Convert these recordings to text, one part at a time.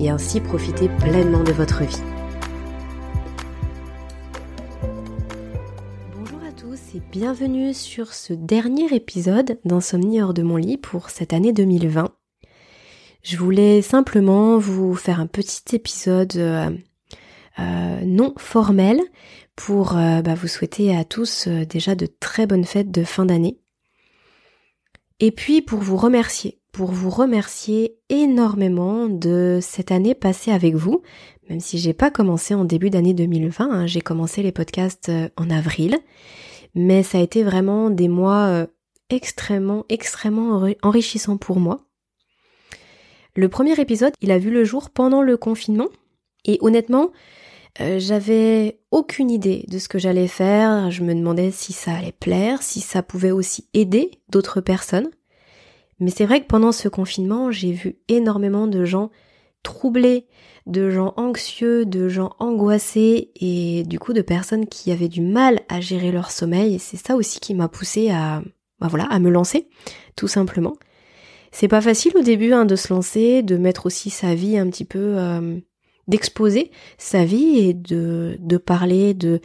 et ainsi profiter pleinement de votre vie. Bonjour à tous et bienvenue sur ce dernier épisode d'Insomnie hors de mon lit pour cette année 2020. Je voulais simplement vous faire un petit épisode euh, euh, non formel pour euh, bah, vous souhaiter à tous déjà de très bonnes fêtes de fin d'année. Et puis pour vous remercier pour vous remercier énormément de cette année passée avec vous, même si j'ai pas commencé en début d'année 2020, hein, j'ai commencé les podcasts euh, en avril, mais ça a été vraiment des mois euh, extrêmement, extrêmement enrichissants pour moi. Le premier épisode, il a vu le jour pendant le confinement, et honnêtement, euh, j'avais aucune idée de ce que j'allais faire, je me demandais si ça allait plaire, si ça pouvait aussi aider d'autres personnes. Mais c'est vrai que pendant ce confinement, j'ai vu énormément de gens troublés, de gens anxieux, de gens angoissés et du coup de personnes qui avaient du mal à gérer leur sommeil et c'est ça aussi qui m'a poussé à bah voilà, à me lancer tout simplement. C'est pas facile au début hein, de se lancer, de mettre aussi sa vie un petit peu euh, d'exposer sa vie et de de parler de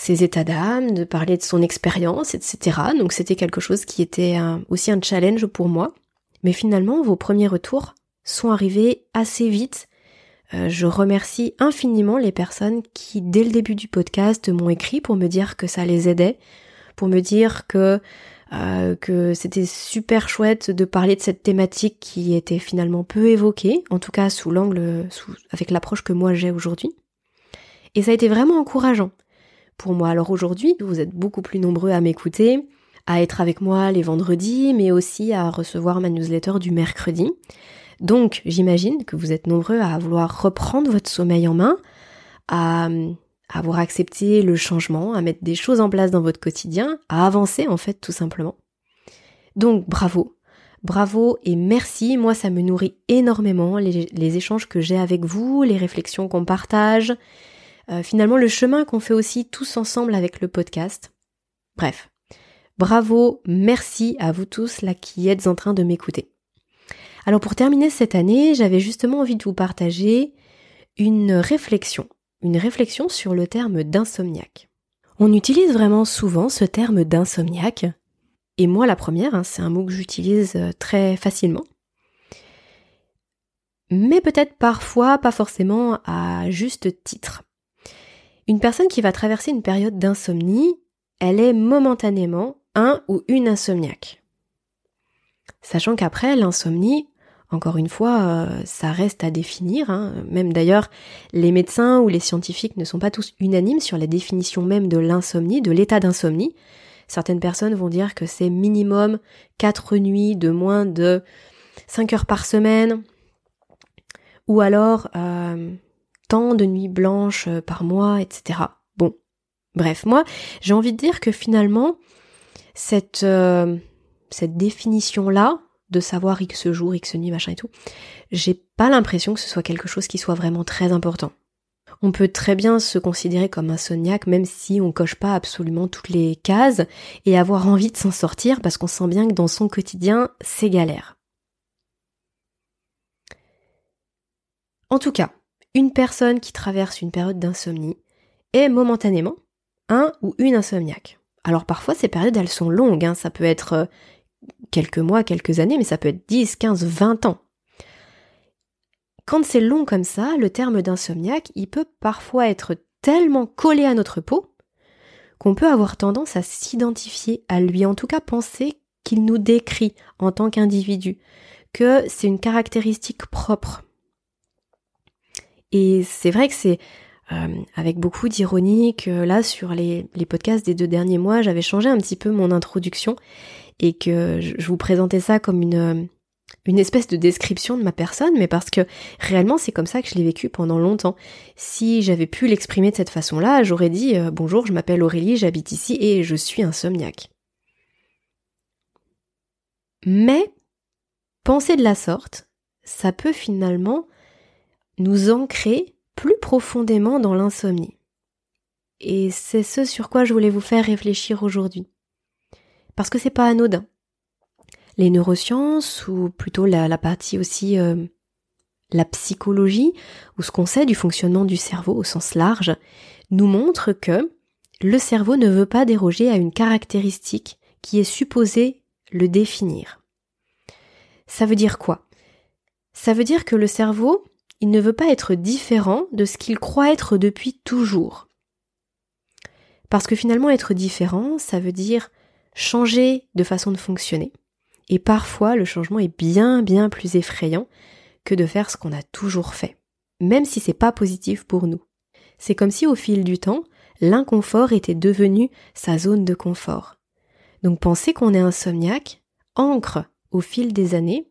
ses états d'âme, de parler de son expérience, etc. Donc c'était quelque chose qui était aussi un challenge pour moi. Mais finalement, vos premiers retours sont arrivés assez vite. Euh, je remercie infiniment les personnes qui, dès le début du podcast, m'ont écrit pour me dire que ça les aidait, pour me dire que euh, que c'était super chouette de parler de cette thématique qui était finalement peu évoquée, en tout cas sous l'angle, avec l'approche que moi j'ai aujourd'hui. Et ça a été vraiment encourageant pour moi. Alors aujourd'hui, vous êtes beaucoup plus nombreux à m'écouter, à être avec moi les vendredis, mais aussi à recevoir ma newsletter du mercredi. Donc j'imagine que vous êtes nombreux à vouloir reprendre votre sommeil en main, à avoir accepté le changement, à mettre des choses en place dans votre quotidien, à avancer en fait tout simplement. Donc bravo, bravo et merci, moi ça me nourrit énormément les, les échanges que j'ai avec vous, les réflexions qu'on partage, euh, finalement le chemin qu'on fait aussi tous ensemble avec le podcast. Bref, bravo, merci à vous tous là qui êtes en train de m'écouter. Alors pour terminer cette année, j'avais justement envie de vous partager une réflexion, une réflexion sur le terme d'insomniaque. On utilise vraiment souvent ce terme d'insomniaque, et moi la première, hein, c'est un mot que j'utilise euh, très facilement. Mais peut-être parfois pas forcément à juste titre. Une personne qui va traverser une période d'insomnie, elle est momentanément un ou une insomniaque. Sachant qu'après, l'insomnie, encore une fois, euh, ça reste à définir. Hein. Même d'ailleurs, les médecins ou les scientifiques ne sont pas tous unanimes sur la définition même de l'insomnie, de l'état d'insomnie. Certaines personnes vont dire que c'est minimum 4 nuits de moins de 5 heures par semaine. Ou alors, euh, tant de nuits blanches euh, par mois, etc. Bon, bref, moi, j'ai envie de dire que finalement, cette, euh, définition-là, de savoir X jours, X nuits, machin et tout, j'ai pas l'impression que ce soit quelque chose qui soit vraiment très important. On peut très bien se considérer comme un insomniaque même si on coche pas absolument toutes les cases et avoir envie de s'en sortir parce qu'on sent bien que dans son quotidien, c'est galère. En tout cas, une personne qui traverse une période d'insomnie est momentanément un ou une insomniaque. Alors parfois ces périodes elles sont longues, hein. ça peut être euh, quelques mois, quelques années, mais ça peut être 10, 15, 20 ans. Quand c'est long comme ça, le terme d'insomniaque, il peut parfois être tellement collé à notre peau qu'on peut avoir tendance à s'identifier à lui, en tout cas penser qu'il nous décrit en tant qu'individu, que c'est une caractéristique propre. Et c'est vrai que c'est euh, avec beaucoup d'ironie que là, sur les, podcasts des deux derniers mois, j'avais changé un petit peu mon introduction et que je, vous présentais ça comme une, une espèce de description de ma personne, mais parce que réellement c'est comme ça que je l'ai vécu pendant longtemps. Si j'avais pu l'exprimer de cette façon-là, j'aurais dit euh, bonjour, je m'appelle Aurélie, j'habite ici et je suis insomniaque. Mais penser de la sorte, ça peut finalement nous ancrer plus profondément dans l'insomnie. Et c'est ce sur quoi je voulais vous faire réfléchir aujourd'hui. Parce que c'est pas anodin les neurosciences, ou plutôt la, partie aussi euh, la psychologie, ou ce qu'on sait du fonctionnement du cerveau au sens large, nous montre que le cerveau ne veut pas déroger à une caractéristique qui est supposée le définir. Ça veut dire quoi? Ça veut dire que le cerveau, il ne veut pas être différent de ce qu'il croit être depuis toujours. Parce que finalement être différent, ça veut dire changer de façon de fonctionner. Et parfois, le changement est bien, bien plus effrayant que de faire ce qu'on a toujours fait, même si c'est pas positif pour nous. C'est comme si au fil du temps, l'inconfort était devenu sa zone de confort. Donc penser qu'on est insomniaque ancre au fil des années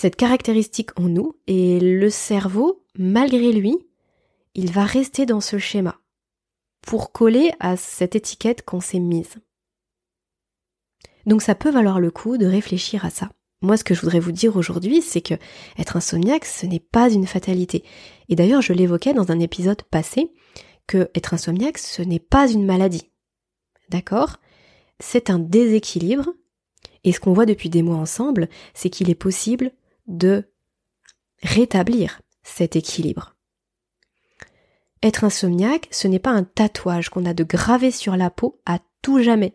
cette caractéristique en nous et le cerveau, malgré lui, il va rester dans ce schéma pour coller à cette étiquette qu'on s'est mise. Donc ça peut valoir le coup de réfléchir à ça. Moi, ce que je voudrais vous dire aujourd'hui, c'est que être insomniaque, ce n'est pas une fatalité. Et d'ailleurs, je l'évoquais dans un épisode passé, que être insomniaque, ce n'est pas une maladie. D'accord? C'est un déséquilibre. Et ce qu'on voit depuis des mois ensemble, c'est qu'il est possible de rétablir cet équilibre. Être insomniaque, ce n'est pas un tatouage qu'on a de graver sur la peau à tout jamais.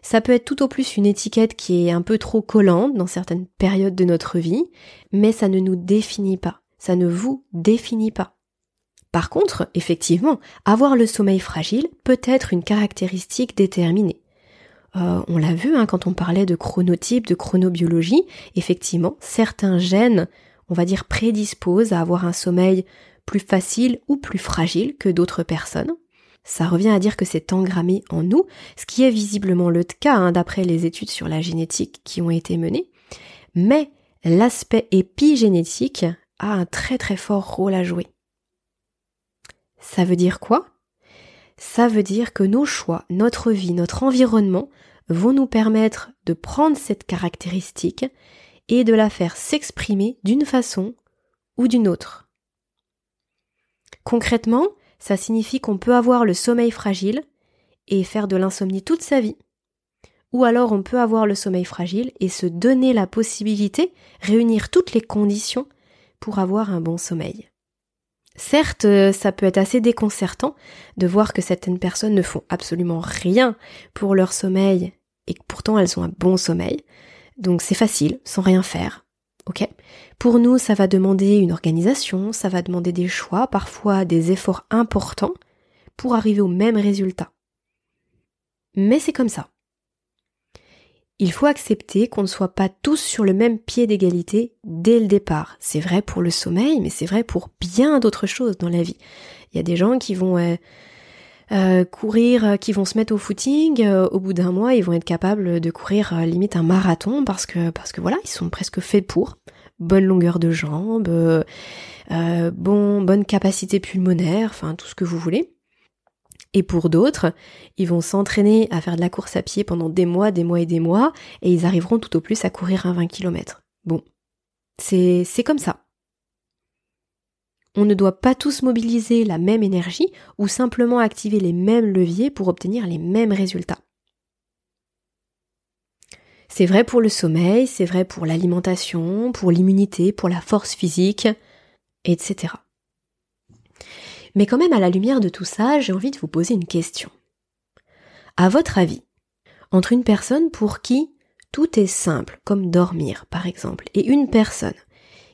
Ça peut être tout au plus une étiquette qui est un peu trop collante dans certaines périodes de notre vie, mais ça ne nous définit pas. Ça ne vous définit pas. Par contre, effectivement, avoir le sommeil fragile peut être une caractéristique déterminée. Euh, on l'a vu hein, quand on parlait de chronotype, de chronobiologie, effectivement, certains gènes, on va dire, prédisposent à avoir un sommeil plus facile ou plus fragile que d'autres personnes. Ça revient à dire que c'est engrammé en nous, ce qui est visiblement le cas hein, d'après les études sur la génétique qui ont été menées. Mais l'aspect épigénétique a un très très fort rôle à jouer. Ça veut dire quoi? Ça veut dire que nos choix, notre vie, notre environnement vont nous permettre de prendre cette caractéristique et de la faire s'exprimer d'une façon ou d'une autre. Concrètement, ça signifie qu'on peut avoir le sommeil fragile et faire de l'insomnie toute sa vie. Ou alors on peut avoir le sommeil fragile et se donner la possibilité, réunir toutes les conditions pour avoir un bon sommeil. Certes, ça peut être assez déconcertant de voir que certaines personnes ne font absolument rien pour leur sommeil et que pourtant elles ont un bon sommeil. Donc c'est facile, sans rien faire. Ok? Pour nous, ça va demander une organisation, ça va demander des choix, parfois des efforts importants pour arriver au même résultat. Mais c'est comme ça. Il faut accepter qu'on ne soit pas tous sur le même pied d'égalité dès le départ. C'est vrai pour le sommeil, mais c'est vrai pour bien d'autres choses dans la vie. Il y a des gens qui vont euh, euh, courir, euh, qui vont se mettre au footing. au bout d'un mois, ils vont être capables de courir limite un marathon parce que parce que voilà, ils sont presque faits pour bonne longueur de jambes, bon, bonne capacité pulmonaire, enfin tout ce que vous voulez. Et pour d'autres, ils vont s'entraîner à faire de la course à pied pendant des mois, des mois et des mois, et ils arriveront tout au plus à courir un 20 km. Bon, c'est comme ça. On ne doit pas tous mobiliser la même énergie ou simplement activer les mêmes leviers pour obtenir les mêmes résultats. C'est vrai pour le sommeil, c'est vrai pour l'alimentation, pour l'immunité, pour la force physique, etc. Mais quand même, à la lumière de tout ça, j'ai envie de vous poser une question. À votre avis, entre une personne pour qui tout est simple, comme dormir par exemple, et une personne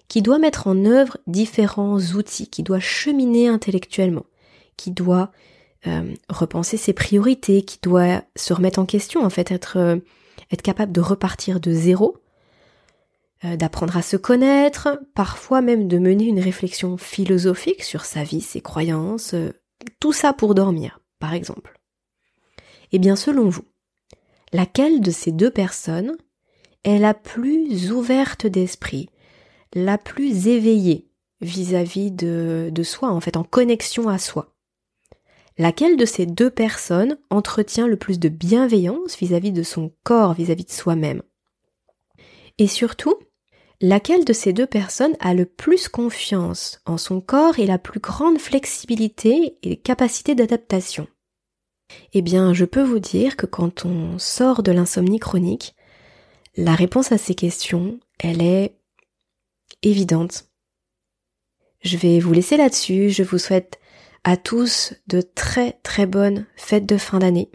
qui doit mettre en œuvre différents outils, qui doit cheminer intellectuellement, qui doit euh, repenser ses priorités, qui doit se remettre en question, en fait, être euh, être capable de repartir de zéro, d'apprendre à se connaître, parfois même de mener une réflexion philosophique sur sa vie, ses croyances, euh, tout ça pour dormir, par exemple. Eh bien, selon vous, laquelle de ces deux personnes est la plus ouverte d'esprit, la plus éveillée vis-à-vis de, de soi, en fait, en connexion à soi? Laquelle de ces deux personnes entretient le plus de bienveillance vis-à-vis de son corps, vis-à-vis de soi-même? Et surtout, laquelle de ces deux personnes a le plus confiance en son corps et la plus grande flexibilité et capacité d'adaptation? Eh bien, je peux vous dire que quand on sort de l'insomnie chronique, la réponse à ces questions, elle est évidente. Je vais vous laisser là-dessus. Je vous souhaite à tous de très très bonnes fêtes de fin d'année.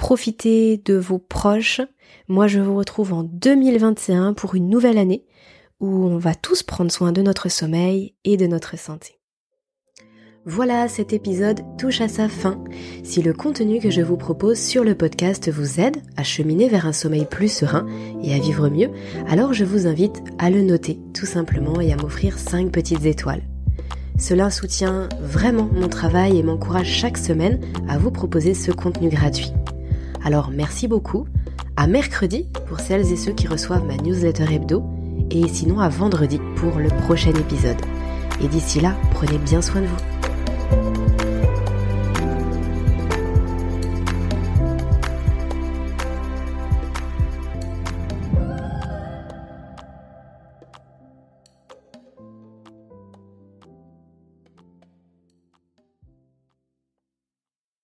Profitez de vos proches. Moi, je vous retrouve en 2021 pour une nouvelle année où on va tous prendre soin de notre sommeil et de notre santé. Voilà, cet épisode touche à sa fin. Si le contenu que je vous propose sur le podcast vous aide à cheminer vers un sommeil plus serein et à vivre mieux, alors je vous invite à le noter tout simplement et à m'offrir 5 petites étoiles. Cela soutient vraiment mon travail et m'encourage chaque semaine à vous proposer ce contenu gratuit. Alors merci beaucoup, à mercredi pour celles et ceux qui reçoivent ma newsletter hebdo, et sinon à vendredi pour le prochain épisode. Et d'ici là, prenez bien soin de vous.